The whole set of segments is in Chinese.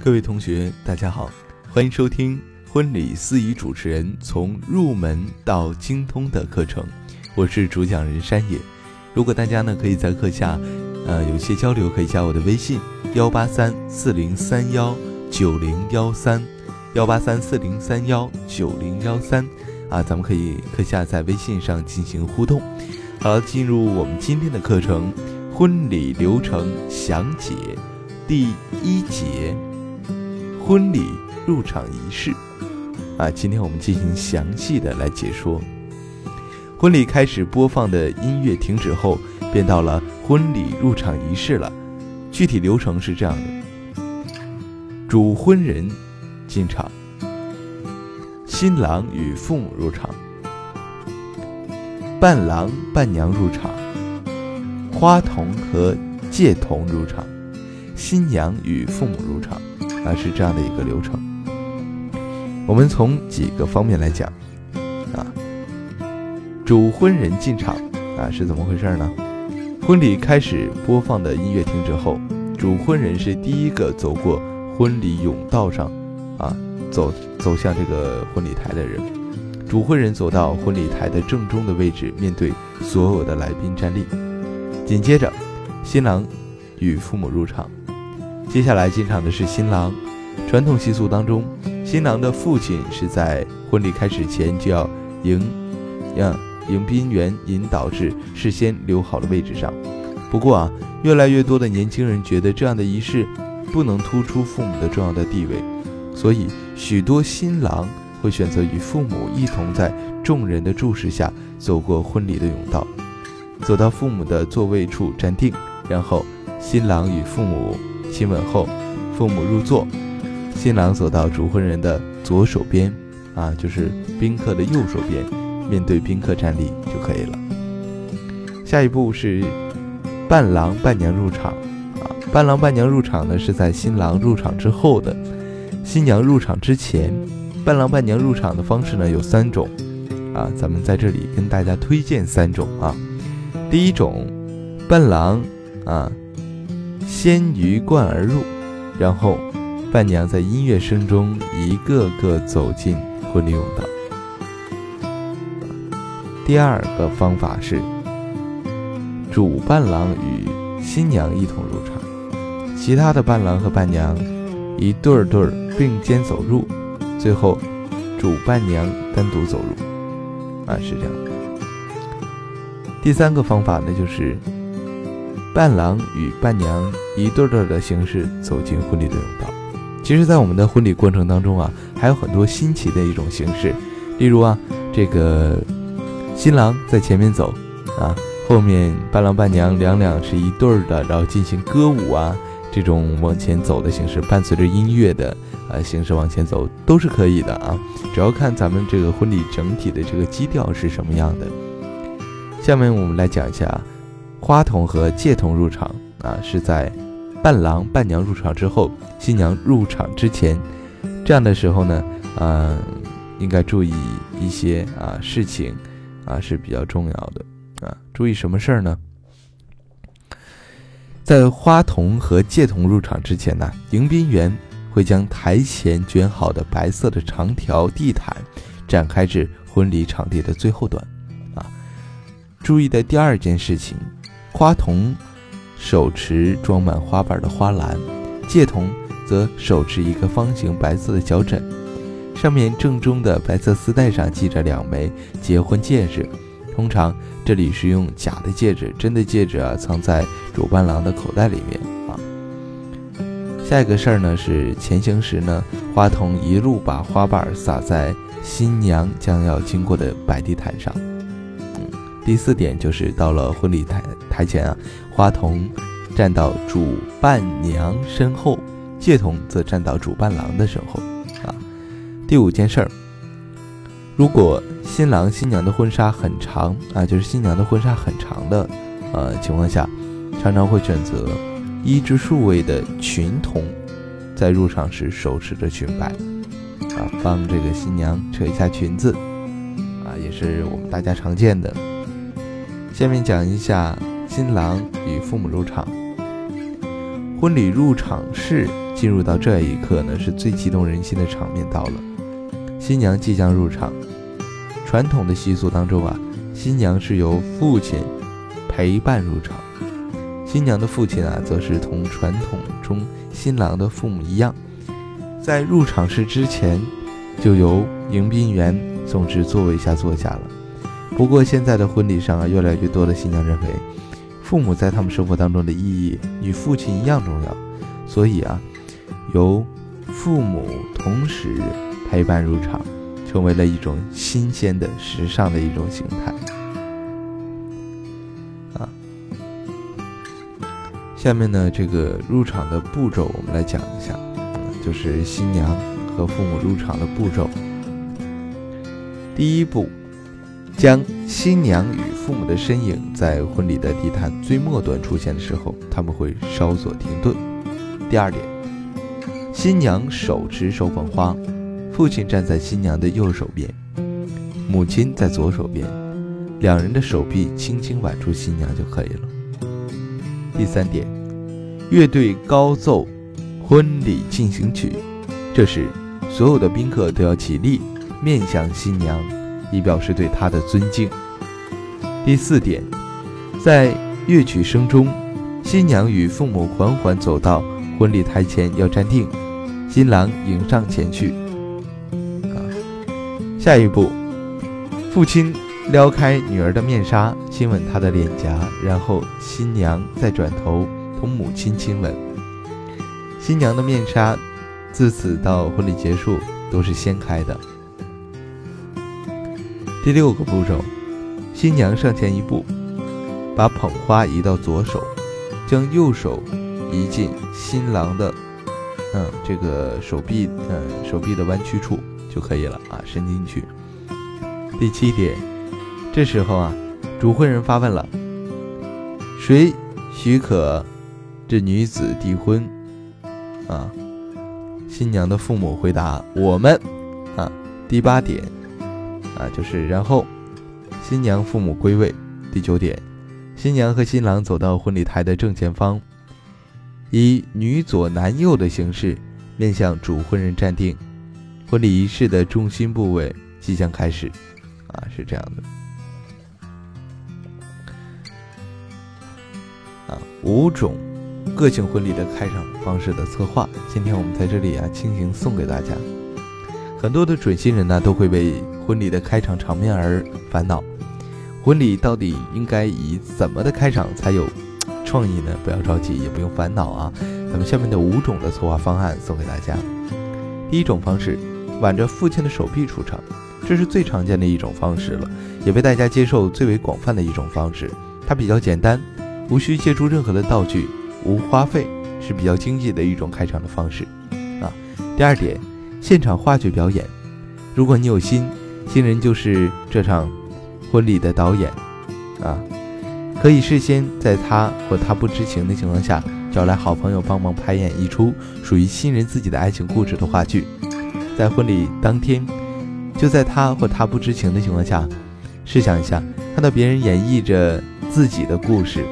各位同学，大家好，欢迎收听婚礼司仪主持人从入门到精通的课程，我是主讲人山野。如果大家呢可以在课下，呃，有些交流，可以加我的微信幺八三四零三幺九零幺三幺八三四零三幺九零幺三啊，咱们可以课下在微信上进行互动。好了，进入我们今天的课程，婚礼流程详解第一节。婚礼入场仪式，啊，今天我们进行详细的来解说。婚礼开始播放的音乐停止后，便到了婚礼入场仪式了。具体流程是这样的：主婚人进场，新郎与父母入场，伴郎伴娘入场，花童和戒童入场，新娘与父母入场。啊，是这样的一个流程。我们从几个方面来讲，啊，主婚人进场啊是怎么回事呢？婚礼开始播放的音乐停止后，主婚人是第一个走过婚礼甬道上，啊，走走向这个婚礼台的人。主婚人走到婚礼台的正中的位置，面对所有的来宾站立。紧接着，新郎与父母入场。接下来进场的是新郎。传统习俗当中，新郎的父亲是在婚礼开始前就要迎，呀迎宾员引导至事先留好的位置上。不过啊，越来越多的年轻人觉得这样的仪式不能突出父母的重要的地位，所以许多新郎会选择与父母一同在众人的注视下走过婚礼的甬道，走到父母的座位处站定，然后新郎与父母。亲吻后，父母入座，新郎走到主婚人的左手边，啊，就是宾客的右手边，面对宾客站立就可以了。下一步是伴郎伴娘入场，啊，伴郎伴娘入场呢是在新郎入场之后的，新娘入场之前，伴郎伴娘入场的方式呢有三种，啊，咱们在这里跟大家推荐三种啊。第一种，伴郎，啊。先鱼贯而入，然后伴娘在音乐声中一个个走进婚礼甬道。第二个方法是，主伴郎与新娘一同入场，其他的伴郎和伴娘一对儿对儿并肩走入，最后主伴娘单独走入。啊，是这样。第三个方法呢，就是。伴郎与伴娘一对对的形式走进婚礼的甬道。其实，在我们的婚礼过程当中啊，还有很多新奇的一种形式。例如啊，这个新郎在前面走，啊，后面伴郎伴娘两两是一对儿的，然后进行歌舞啊，这种往前走的形式，伴随着音乐的呃形式往前走都是可以的啊。主要看咱们这个婚礼整体的这个基调是什么样的。下面我们来讲一下。花童和戒童入场啊，是在伴郎伴娘入场之后，新娘入场之前，这样的时候呢，嗯，应该注意一些啊事情啊是比较重要的啊。注意什么事儿呢？在花童和戒童入场之前呢，迎宾员会将台前卷好的白色的长条地毯展开至婚礼场地的最后端啊。注意的第二件事情。花童手持装满花瓣的花篮，戒童则手持一个方形白色的小枕，上面正中的白色丝带上系着两枚结婚戒指。通常这里是用假的戒指，真的戒指啊藏在主伴郎的口袋里面啊。下一个事儿呢是前行时呢，花童一路把花瓣撒在新娘将要经过的白地毯上。嗯第四点就是到了婚礼台台前啊，花童站到主伴娘身后，戒童则站到主伴郎的身后啊。第五件事儿，如果新郎新娘的婚纱很长啊，就是新娘的婚纱很长的呃情况下，常常会选择一至数位的裙童，在入场时手持着裙摆啊，帮这个新娘扯一下裙子啊，也是我们大家常见的。下面讲一下新郎与父母入场。婚礼入场式进入到这一刻呢，是最激动人心的场面到了。新娘即将入场，传统的习俗当中啊，新娘是由父亲陪伴入场，新娘的父亲啊，则是同传统中新郎的父母一样，在入场式之前，就由迎宾员送至座位下坐下了。不过现在的婚礼上啊，越来越多的新娘认为，父母在他们生活当中的意义与父亲一样重要，所以啊。由父母同时陪伴入场，成为了一种新鲜的、时尚的一种形态。啊，下面呢，这个入场的步骤我们来讲一下，就是新娘和父母入场的步骤。第一步，将新娘与父母的身影在婚礼的地毯最末端出现的时候，他们会稍作停顿。第二点。新娘手持手捧花，父亲站在新娘的右手边，母亲在左手边，两人的手臂轻轻挽住新娘就可以了。第三点，乐队高奏婚礼进行曲，这时所有的宾客都要起立，面向新娘，以表示对他的尊敬。第四点，在乐曲声中，新娘与父母缓缓走到婚礼台前，要站定。新郎迎上前去，啊，下一步，父亲撩开女儿的面纱，亲吻她的脸颊，然后新娘再转头同母亲亲吻。新娘的面纱自此到婚礼结束都是掀开的。第六个步骤，新娘上前一步，把捧花移到左手，将右手移进新郎的。嗯，这个手臂，嗯，手臂的弯曲处就可以了啊，伸进去。第七点，这时候啊，主婚人发问了：谁许可这女子订婚？啊，新娘的父母回答：我们。啊，第八点，啊，就是然后新娘父母归位。第九点，新娘和新郎走到婚礼台的正前方。以女左男右的形式面向主婚人站定，婚礼仪式的中心部位即将开始，啊，是这样的，啊，五种个性婚礼的开场方式的策划，今天我们在这里啊，倾情送给大家。很多的准新人呢，都会为婚礼的开场场面而烦恼，婚礼到底应该以怎么的开场才有？创意呢，不要着急，也不用烦恼啊。咱们下面的五种的策划方案送给大家。第一种方式，挽着父亲的手臂出场，这是最常见的一种方式了，也被大家接受最为广泛的一种方式。它比较简单，无需借助任何的道具，无花费，是比较经济的一种开场的方式啊。第二点，现场话剧表演。如果你有心，新人就是这场婚礼的导演啊。可以事先在他或他不知情的情况下，找来好朋友帮忙排演一出属于新人自己的爱情故事的话剧。在婚礼当天，就在他或他不知情的情况下，试想一下，看到别人演绎着自己的故事，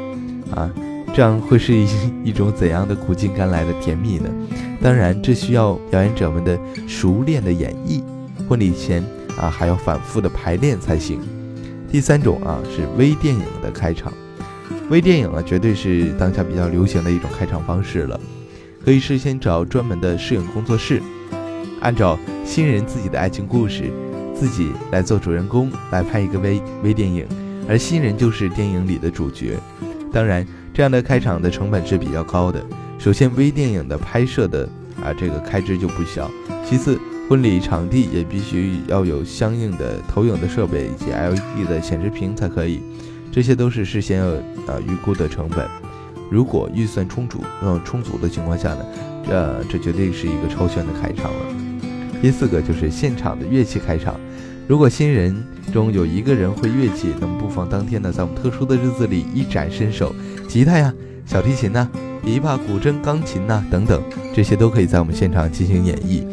啊，这样会是一一种怎样的苦尽甘来的甜蜜呢？当然，这需要表演者们的熟练的演绎，婚礼前啊还要反复的排练才行。第三种啊是微电影的开场，微电影啊绝对是当下比较流行的一种开场方式了。可以事先找专门的摄影工作室，按照新人自己的爱情故事，自己来做主人公来拍一个微微电影，而新人就是电影里的主角。当然，这样的开场的成本是比较高的。首先，微电影的拍摄的啊这个开支就不小。其次，婚礼场地也必须要有相应的投影的设备以及 LED 的显示屏才可以，这些都是事先要呃预估的成本。如果预算充足、嗯充足的情况下呢，这这绝对是一个超炫的开场了。第四个就是现场的乐器开场，如果新人中有一个人会乐器，那么不妨当天呢在我们特殊的日子里一展身手，吉他呀、小提琴呐、琵琶、古筝、钢琴呐等等，这些都可以在我们现场进行演绎。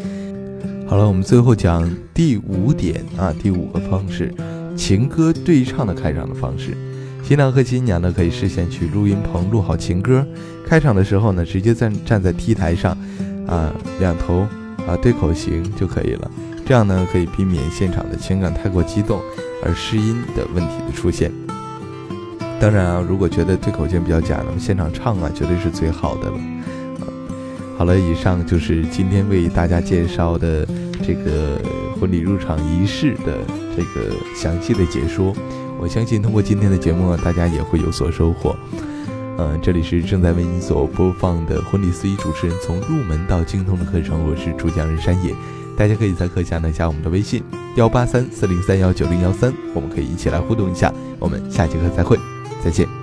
好了，我们最后讲第五点啊，第五个方式，情歌对唱的开场的方式。新郎和新娘呢，可以事先去录音棚录好情歌，开场的时候呢，直接站站在 T 台上，啊两头啊对口型就可以了。这样呢，可以避免现场的情感太过激动而失音的问题的出现。当然啊，如果觉得对口型比较假，那么现场唱啊，绝对是最好的了。好了，以上就是今天为大家介绍的这个婚礼入场仪式的这个详细的解说。我相信通过今天的节目，大家也会有所收获。嗯，这里是正在为您所播放的婚礼司仪主持人从入门到精通的课程，我是主讲人山野。大家可以在课下呢加我们的微信幺八三四零三幺九零幺三，我们可以一起来互动一下。我们下节课再会，再见。